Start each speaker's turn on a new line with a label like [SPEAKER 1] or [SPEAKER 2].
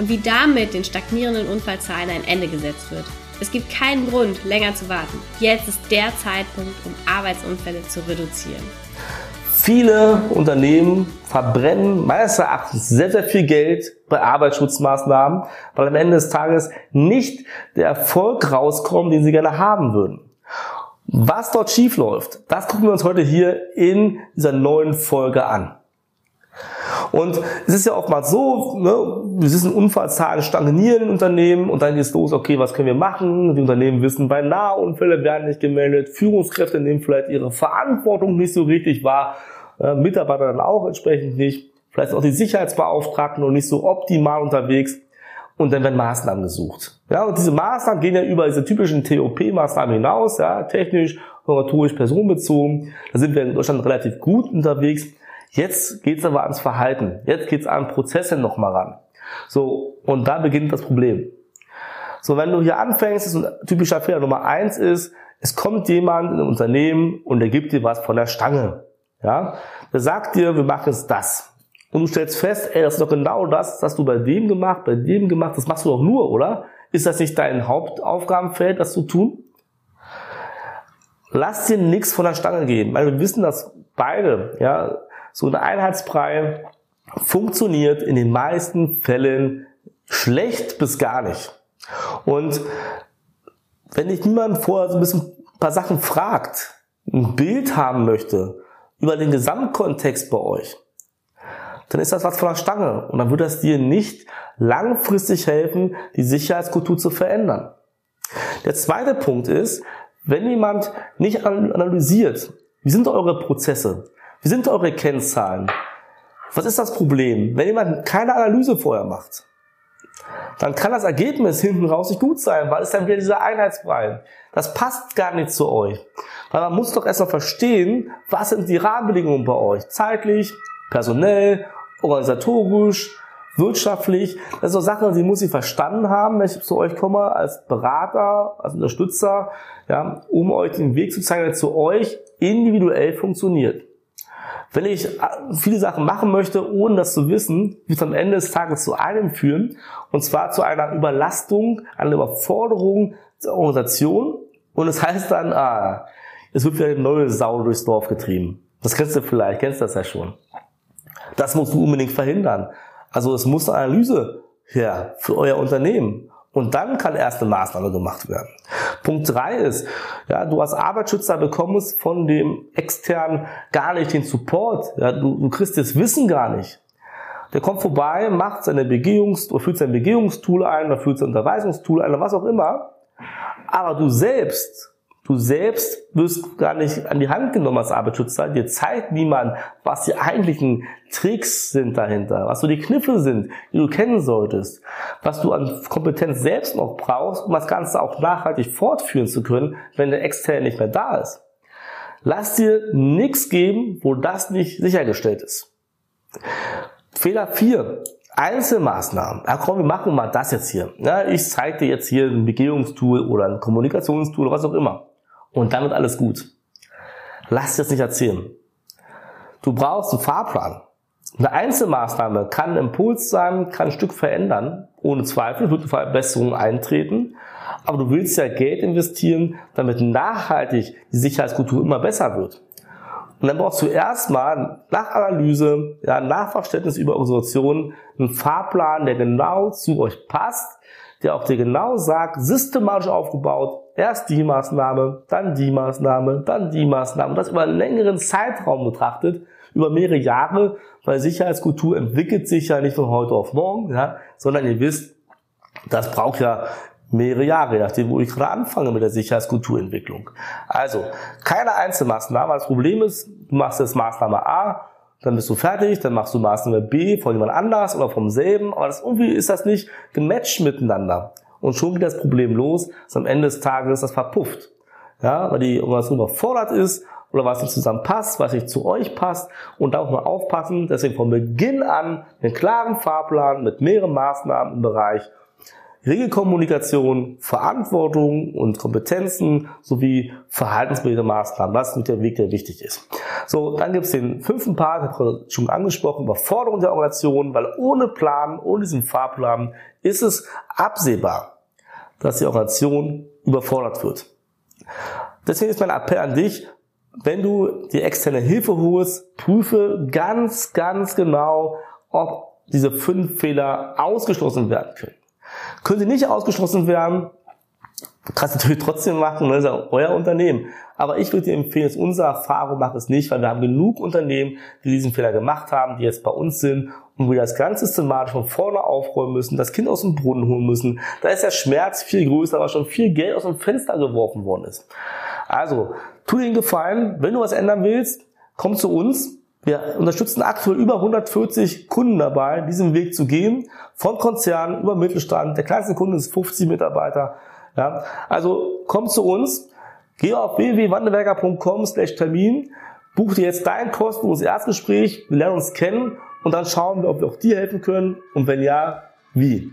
[SPEAKER 1] und wie damit den stagnierenden Unfallzahlen ein Ende gesetzt wird. Es gibt keinen Grund, länger zu warten. Jetzt ist der Zeitpunkt, um Arbeitsunfälle zu reduzieren.
[SPEAKER 2] Viele Unternehmen verbrennen meines Erachtens sehr, sehr viel Geld bei Arbeitsschutzmaßnahmen, weil am Ende des Tages nicht der Erfolg rauskommt, den sie gerne haben würden. Was dort schief läuft, das gucken wir uns heute hier in dieser neuen Folge an. Und es ist ja oftmals so, ne, wir wissen, Unfallzahlen stagnieren in Unternehmen und dann geht es los, okay, was können wir machen? Die Unternehmen wissen, bei Nahunfälle werden nicht gemeldet, Führungskräfte nehmen vielleicht ihre Verantwortung nicht so richtig wahr, äh, Mitarbeiter dann auch entsprechend nicht, vielleicht auch die Sicherheitsbeauftragten noch nicht so optimal unterwegs und dann werden Maßnahmen gesucht. Ja, und diese Maßnahmen gehen ja über diese typischen TOP-Maßnahmen hinaus, ja, technisch, organisatorisch, personenbezogen. Da sind wir in Deutschland relativ gut unterwegs. Jetzt geht's aber ans Verhalten. Jetzt geht's an Prozesse nochmal ran. So, und da beginnt das Problem. So, wenn du hier anfängst, ist ein typischer Fehler Nummer eins ist, es kommt jemand in ein Unternehmen und der gibt dir was von der Stange. Ja, der sagt dir, wir machen jetzt das. Und du stellst fest, ey, das ist doch genau das, das hast du bei dem gemacht, bei dem gemacht, das machst du doch nur, oder? Ist das nicht dein Hauptaufgabenfeld, das zu tun? Lass dir nichts von der Stange geben, weil wir wissen, dass beide, ja, so ein Einheitsbrei funktioniert in den meisten Fällen schlecht bis gar nicht. Und wenn dich niemand vorher so ein bisschen ein paar Sachen fragt, ein Bild haben möchte über den Gesamtkontext bei euch, dann ist das was von der Stange. Und dann wird das dir nicht langfristig helfen, die Sicherheitskultur zu verändern. Der zweite Punkt ist, wenn jemand nicht analysiert, wie sind eure Prozesse? Wie sind eure Kennzahlen? Was ist das Problem? Wenn jemand keine Analyse vorher macht, dann kann das Ergebnis hinten raus nicht gut sein, weil es dann wieder dieser Einheitsbrei. Das passt gar nicht zu euch. Weil man muss doch erstmal verstehen, was sind die Rahmenbedingungen bei euch? Zeitlich, personell, organisatorisch, wirtschaftlich. Das ist so Sachen, die muss ich verstanden haben, wenn ich zu euch komme als Berater, als Unterstützer, ja, um euch den Weg zu zeigen, der zu euch individuell funktioniert. Wenn ich äh, viele Sachen machen möchte, ohne das zu wissen, wird es am Ende des Tages zu einem führen, und zwar zu einer Überlastung, einer Überforderung der Organisation. Und es heißt dann, ah, es wird wieder eine neue Sau durchs Dorf getrieben. Das kennst du vielleicht, kennst das ja schon. Das musst du unbedingt verhindern. Also es muss eine Analyse her für euer Unternehmen. Und dann kann erst eine Maßnahme gemacht werden. Punkt drei ist, ja, du als Arbeitsschützer bekommst von dem externen gar nicht den Support. Ja, du, du kriegst das Wissen gar nicht. Der kommt vorbei, macht seine Begehungs, oder führt sein Begehungstool ein, oder führt sein Unterweisungstool ein, oder was auch immer. Aber du selbst Du selbst wirst gar nicht an die Hand genommen als Arbeitsschützer. Dir zeigt niemand, was die eigentlichen Tricks sind dahinter, was so die Kniffe sind, die du kennen solltest, was du an Kompetenz selbst noch brauchst, um das Ganze auch nachhaltig fortführen zu können, wenn der Externe nicht mehr da ist. Lass dir nichts geben, wo das nicht sichergestellt ist. Fehler 4. Einzelmaßnahmen. Ja, komm, wir machen mal das jetzt hier. Ja, ich zeige dir jetzt hier ein Begehungstool oder ein Kommunikationstool was auch immer und dann wird alles gut. Lass dir das nicht erzählen. Du brauchst einen Fahrplan. Eine Einzelmaßnahme kann ein Impuls sein, kann ein Stück verändern. Ohne Zweifel wird eine Verbesserung eintreten. Aber du willst ja Geld investieren, damit nachhaltig die Sicherheitskultur immer besser wird. Und dann brauchst du erstmal nach Analyse, ja, nach Verständnis über Organisationen einen Fahrplan, der genau zu euch passt, der auch dir genau sagt, systematisch aufgebaut, erst die Maßnahme, dann die Maßnahme, dann die Maßnahme, das über einen längeren Zeitraum betrachtet, über mehrere Jahre, weil Sicherheitskultur entwickelt sich ja nicht von heute auf morgen, ja, sondern ihr wisst, das braucht ja mehrere Jahre, nachdem wo ich gerade anfange mit der Sicherheitskulturentwicklung. Also, keine Einzelmaßnahme. Das Problem ist, du machst jetzt Maßnahme A, dann bist du fertig, dann machst du Maßnahme B von jemand anders oder vom selben, aber das, irgendwie ist das nicht gematcht miteinander. Und schon geht das Problem los, dass am Ende des Tages das verpufft. Ja, weil die Organisation überfordert ist oder was nicht zusammen passt, was nicht zu euch passt und da auch mal aufpassen, deswegen von Beginn an einen klaren Fahrplan mit mehreren Maßnahmen im Bereich Regelkommunikation, Verantwortung und Kompetenzen sowie verhaltensbildende Maßnahmen. Ist mit der Weg, der wichtig ist. So, dann gibt es den fünften Part, habe ich schon angesprochen, Überforderung der Organisation, weil ohne Plan, ohne diesen Fahrplan ist es absehbar, dass die Organisation überfordert wird. Deswegen ist mein Appell an dich, wenn du die externe Hilfe holst, prüfe ganz, ganz genau, ob diese fünf Fehler ausgeschlossen werden können. Können sie nicht ausgeschlossen werden, kannst natürlich trotzdem machen, das ist ja euer Unternehmen. Aber ich würde dir empfehlen, dass unsere Erfahrung macht es nicht, weil wir haben genug Unternehmen, die diesen Fehler gemacht haben, die jetzt bei uns sind und wir das ganz systematisch von vorne aufräumen müssen, das Kind aus dem Brunnen holen müssen. Da ist der Schmerz viel größer, weil schon viel Geld aus dem Fenster geworfen worden ist. Also, tu dir den Gefallen, wenn du was ändern willst, komm zu uns. Wir unterstützen aktuell über 140 Kunden dabei, diesen Weg zu gehen. Von Konzernen über Mittelstand. Der kleinste Kunde ist 50 Mitarbeiter. Ja, also komm zu uns. Geh auf www.wandelwerker.com slash Termin. Buch dir jetzt dein kostenloses Erstgespräch. Wir lernen uns kennen und dann schauen wir, ob wir auch dir helfen können und wenn ja, wie.